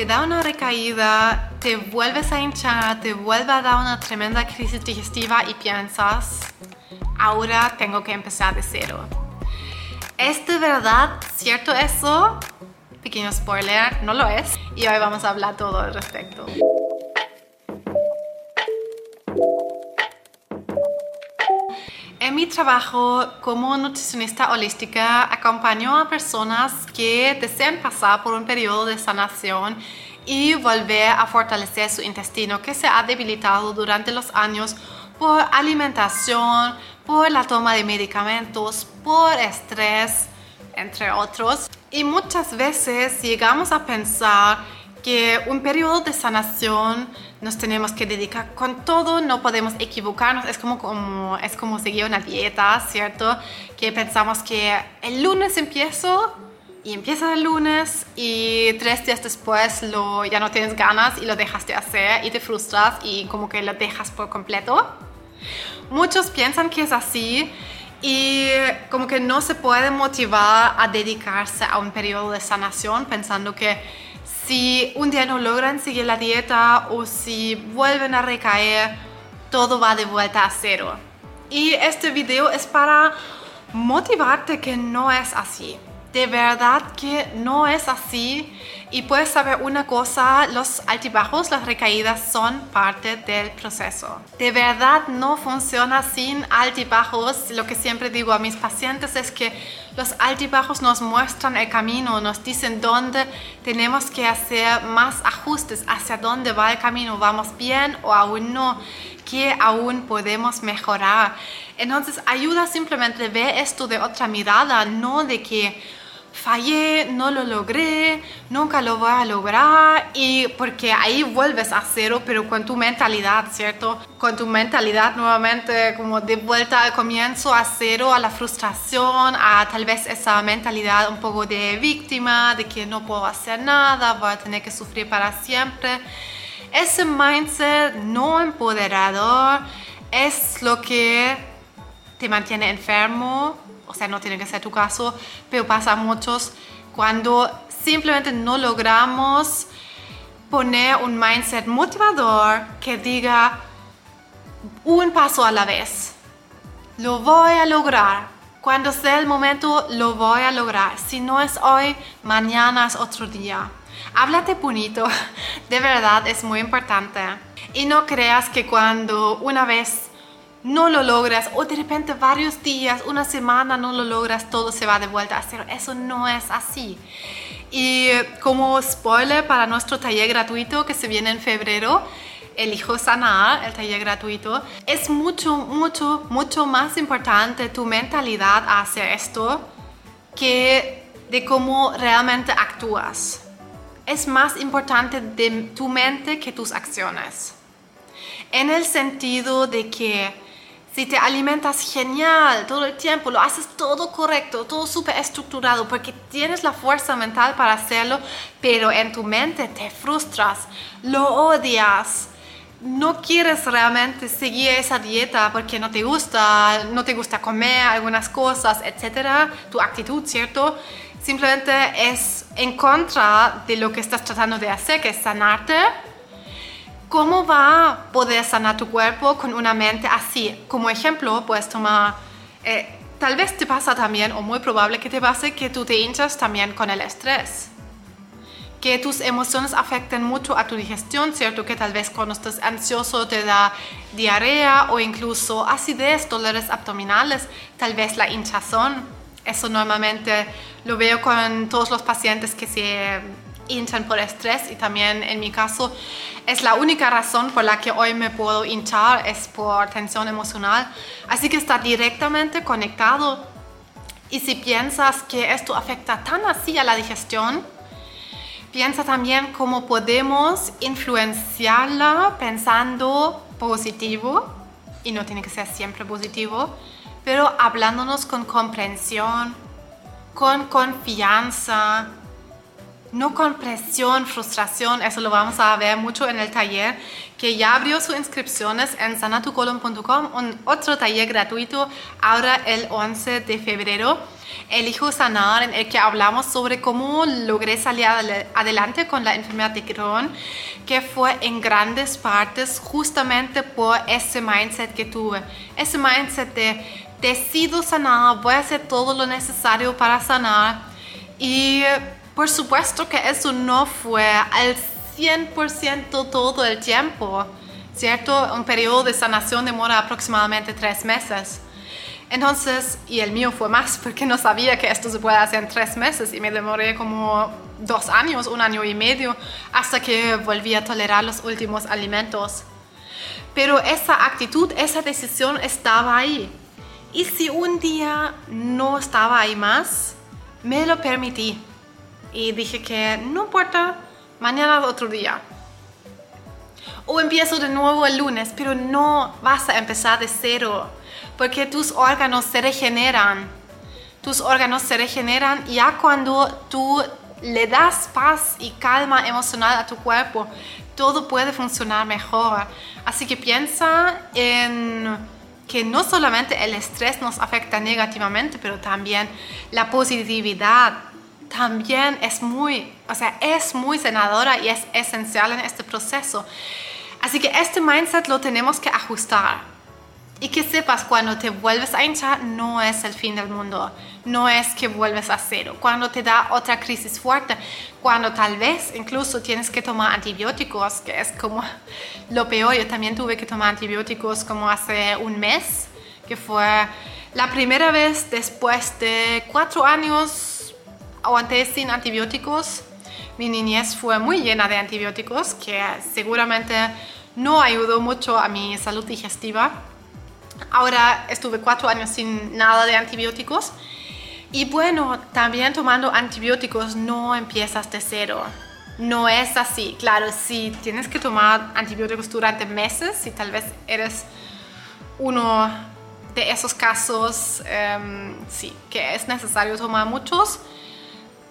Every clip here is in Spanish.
te da una recaída, te vuelves a hinchar, te vuelve a dar una tremenda crisis digestiva y piensas, ahora tengo que empezar de cero. ¿Es de verdad cierto eso? Pequeño spoiler, no lo es. Y hoy vamos a hablar todo al respecto. En mi trabajo como nutricionista holística acompaño a personas que desean pasar por un periodo de sanación y volver a fortalecer su intestino que se ha debilitado durante los años por alimentación, por la toma de medicamentos, por estrés, entre otros. Y muchas veces llegamos a pensar que un periodo de sanación nos tenemos que dedicar con todo, no podemos equivocarnos, es como, como, es como seguir una dieta, ¿cierto? Que pensamos que el lunes empiezo y empieza el lunes y tres días después lo, ya no tienes ganas y lo dejas de hacer y te frustras y como que lo dejas por completo. Muchos piensan que es así y como que no se puede motivar a dedicarse a un periodo de sanación pensando que si un día no logran seguir la dieta o si vuelven a recaer, todo va de vuelta a cero. Y este video es para motivarte que no es así de verdad que no es así. Y puedes saber una cosa, los altibajos, las recaídas son parte del proceso. De verdad no funciona sin altibajos. Lo que siempre digo a mis pacientes es que los altibajos nos muestran el camino, nos dicen dónde tenemos que hacer más ajustes, hacia dónde va el camino, vamos bien o aún no, qué aún podemos mejorar. Entonces ayuda simplemente ver esto de otra mirada, no de que fallé, no lo logré, nunca lo voy a lograr y porque ahí vuelves a cero, pero con tu mentalidad, ¿cierto? Con tu mentalidad nuevamente como de vuelta al comienzo a cero, a la frustración, a tal vez esa mentalidad un poco de víctima, de que no puedo hacer nada, voy a tener que sufrir para siempre. Ese mindset no empoderador es lo que te mantiene enfermo, o sea, no tiene que ser tu caso, pero pasa a muchos cuando simplemente no logramos poner un mindset motivador que diga un paso a la vez. Lo voy a lograr. Cuando sea el momento, lo voy a lograr. Si no es hoy, mañana es otro día. Háblate bonito. De verdad es muy importante. Y no creas que cuando una vez no lo logras o de repente varios días, una semana no lo logras, todo se va de vuelta a cero. Eso no es así. Y como spoiler para nuestro taller gratuito que se viene en febrero, Elijo Sanar, el taller gratuito, es mucho, mucho, mucho más importante tu mentalidad a hacer esto que de cómo realmente actúas. Es más importante de tu mente que tus acciones. En el sentido de que si te alimentas genial todo el tiempo, lo haces todo correcto, todo súper estructurado, porque tienes la fuerza mental para hacerlo, pero en tu mente te frustras, lo odias, no quieres realmente seguir esa dieta porque no te gusta, no te gusta comer algunas cosas, etcétera, tu actitud, ¿cierto? Simplemente es en contra de lo que estás tratando de hacer, que es sanarte ¿Cómo va a poder sanar tu cuerpo con una mente así? Como ejemplo, puedes tomar, eh, tal vez te pasa también, o muy probable que te pase, que tú te hinchas también con el estrés. Que tus emociones afecten mucho a tu digestión, ¿cierto? Que tal vez cuando estás ansioso te da diarrea o incluso acidez, dolores abdominales, tal vez la hinchazón. Eso normalmente lo veo con todos los pacientes que se hinchan por estrés y también en mi caso es la única razón por la que hoy me puedo hinchar es por tensión emocional. Así que está directamente conectado. Y si piensas que esto afecta tan así a la digestión, piensa también cómo podemos influenciarla pensando positivo, y no tiene que ser siempre positivo, pero hablándonos con comprensión, con confianza, no con presión, frustración, eso lo vamos a ver mucho en el taller, que ya abrió sus inscripciones en sanatucolon.com, un otro taller gratuito ahora el 11 de febrero. Elijo sanar, en el que hablamos sobre cómo logré salir adelante con la enfermedad de Crohn, que fue en grandes partes justamente por ese mindset que tuve. Ese mindset de decido sanar, voy a hacer todo lo necesario para sanar. Y por supuesto que eso no fue al 100% todo el tiempo, ¿cierto? Un periodo de sanación demora aproximadamente tres meses. Entonces, y el mío fue más porque no sabía que esto se puede hacer en tres meses y me demoré como dos años, un año y medio, hasta que volví a tolerar los últimos alimentos. Pero esa actitud, esa decisión estaba ahí. Y si un día no estaba ahí más, me lo permití. Y dije que no importa, mañana otro día. O empiezo de nuevo el lunes, pero no vas a empezar de cero, porque tus órganos se regeneran. Tus órganos se regeneran ya cuando tú le das paz y calma emocional a tu cuerpo, todo puede funcionar mejor. Así que piensa en que no solamente el estrés nos afecta negativamente, pero también la positividad también es muy, o sea, es muy sanadora y es esencial en este proceso. Así que este mindset lo tenemos que ajustar. Y que sepas, cuando te vuelves a hinchar, no es el fin del mundo. No es que vuelves a cero. Cuando te da otra crisis fuerte, cuando tal vez incluso tienes que tomar antibióticos, que es como lo peor. Yo también tuve que tomar antibióticos como hace un mes, que fue la primera vez después de cuatro años aguanté sin antibióticos. Mi niñez fue muy llena de antibióticos, que seguramente no ayudó mucho a mi salud digestiva Ahora estuve cuatro años sin nada de antibióticos. Y bueno, también tomando antibióticos no empiezas de cero. No es así. Claro, si tienes que tomar antibióticos durante meses, si tal vez eres uno de esos casos, em, sí, que es necesario tomar muchos,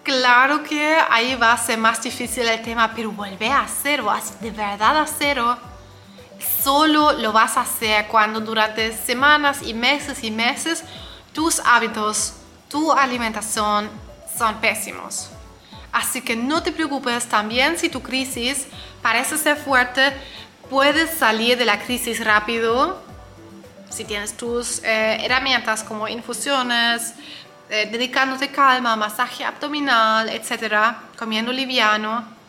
claro que ahí va a ser más difícil el tema, pero vuelve a cero, de verdad a cero solo lo vas a hacer cuando durante semanas y meses y meses tus hábitos, tu alimentación son pésimos. Así que no te preocupes también si tu crisis parece ser fuerte, puedes salir de la crisis rápido si tienes tus eh, herramientas como infusiones, eh, dedicándote calma, masaje abdominal, etcétera, comiendo liviano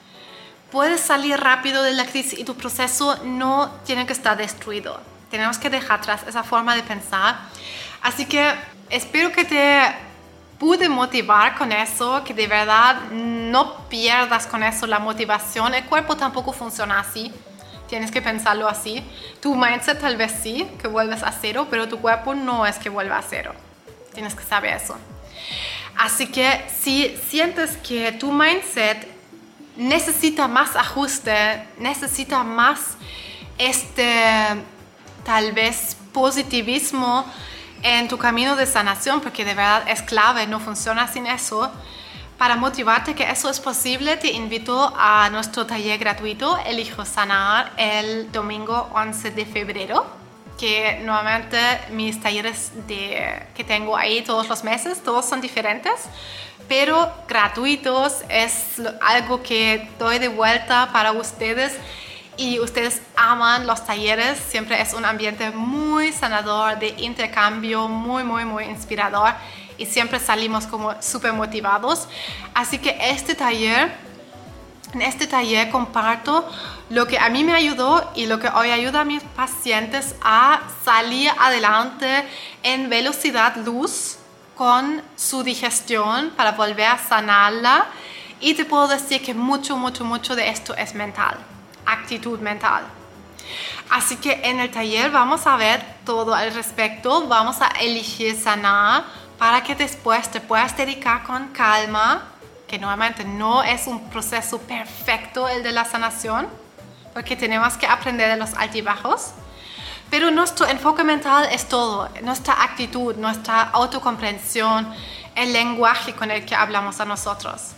puedes salir rápido de la crisis y tu proceso no tiene que estar destruido. Tenemos que dejar atrás esa forma de pensar. Así que espero que te pude motivar con eso, que de verdad no pierdas con eso la motivación. El cuerpo tampoco funciona así. Tienes que pensarlo así. Tu mindset tal vez sí, que vuelves a cero, pero tu cuerpo no es que vuelva a cero. Tienes que saber eso. Así que si sientes que tu mindset necesita más ajuste, necesita más este tal vez positivismo en tu camino de sanación, porque de verdad es clave, no funciona sin eso. Para motivarte que eso es posible, te invito a nuestro taller gratuito Elijo Sanar el domingo 11 de febrero que nuevamente mis talleres que tengo ahí todos los meses, todos son diferentes, pero gratuitos, es algo que doy de vuelta para ustedes y ustedes aman los talleres, siempre es un ambiente muy sanador, de intercambio, muy, muy, muy inspirador y siempre salimos como súper motivados. Así que este taller en este taller comparto lo que a mí me ayudó y lo que hoy ayuda a mis pacientes a salir adelante en velocidad luz con su digestión para volver a sanarla. Y te puedo decir que mucho, mucho, mucho de esto es mental, actitud mental. Así que en el taller vamos a ver todo al respecto, vamos a elegir sanar para que después te puedas dedicar con calma que nuevamente no es un proceso perfecto el de la sanación, porque tenemos que aprender de los altibajos, pero nuestro enfoque mental es todo, nuestra actitud, nuestra autocomprensión, el lenguaje con el que hablamos a nosotros.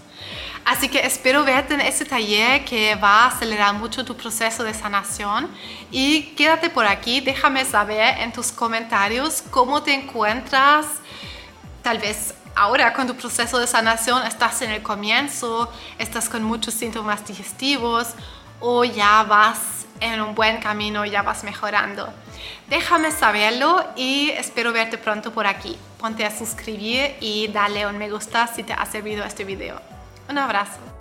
Así que espero verte en este taller que va a acelerar mucho tu proceso de sanación y quédate por aquí, déjame saber en tus comentarios cómo te encuentras, tal vez ahora con tu proceso de sanación estás en el comienzo, estás con muchos síntomas digestivos o ya vas en un buen camino, ya vas mejorando. Déjame saberlo y espero verte pronto por aquí. Ponte a suscribir y dale un me gusta si te ha servido este video. Un abrazo.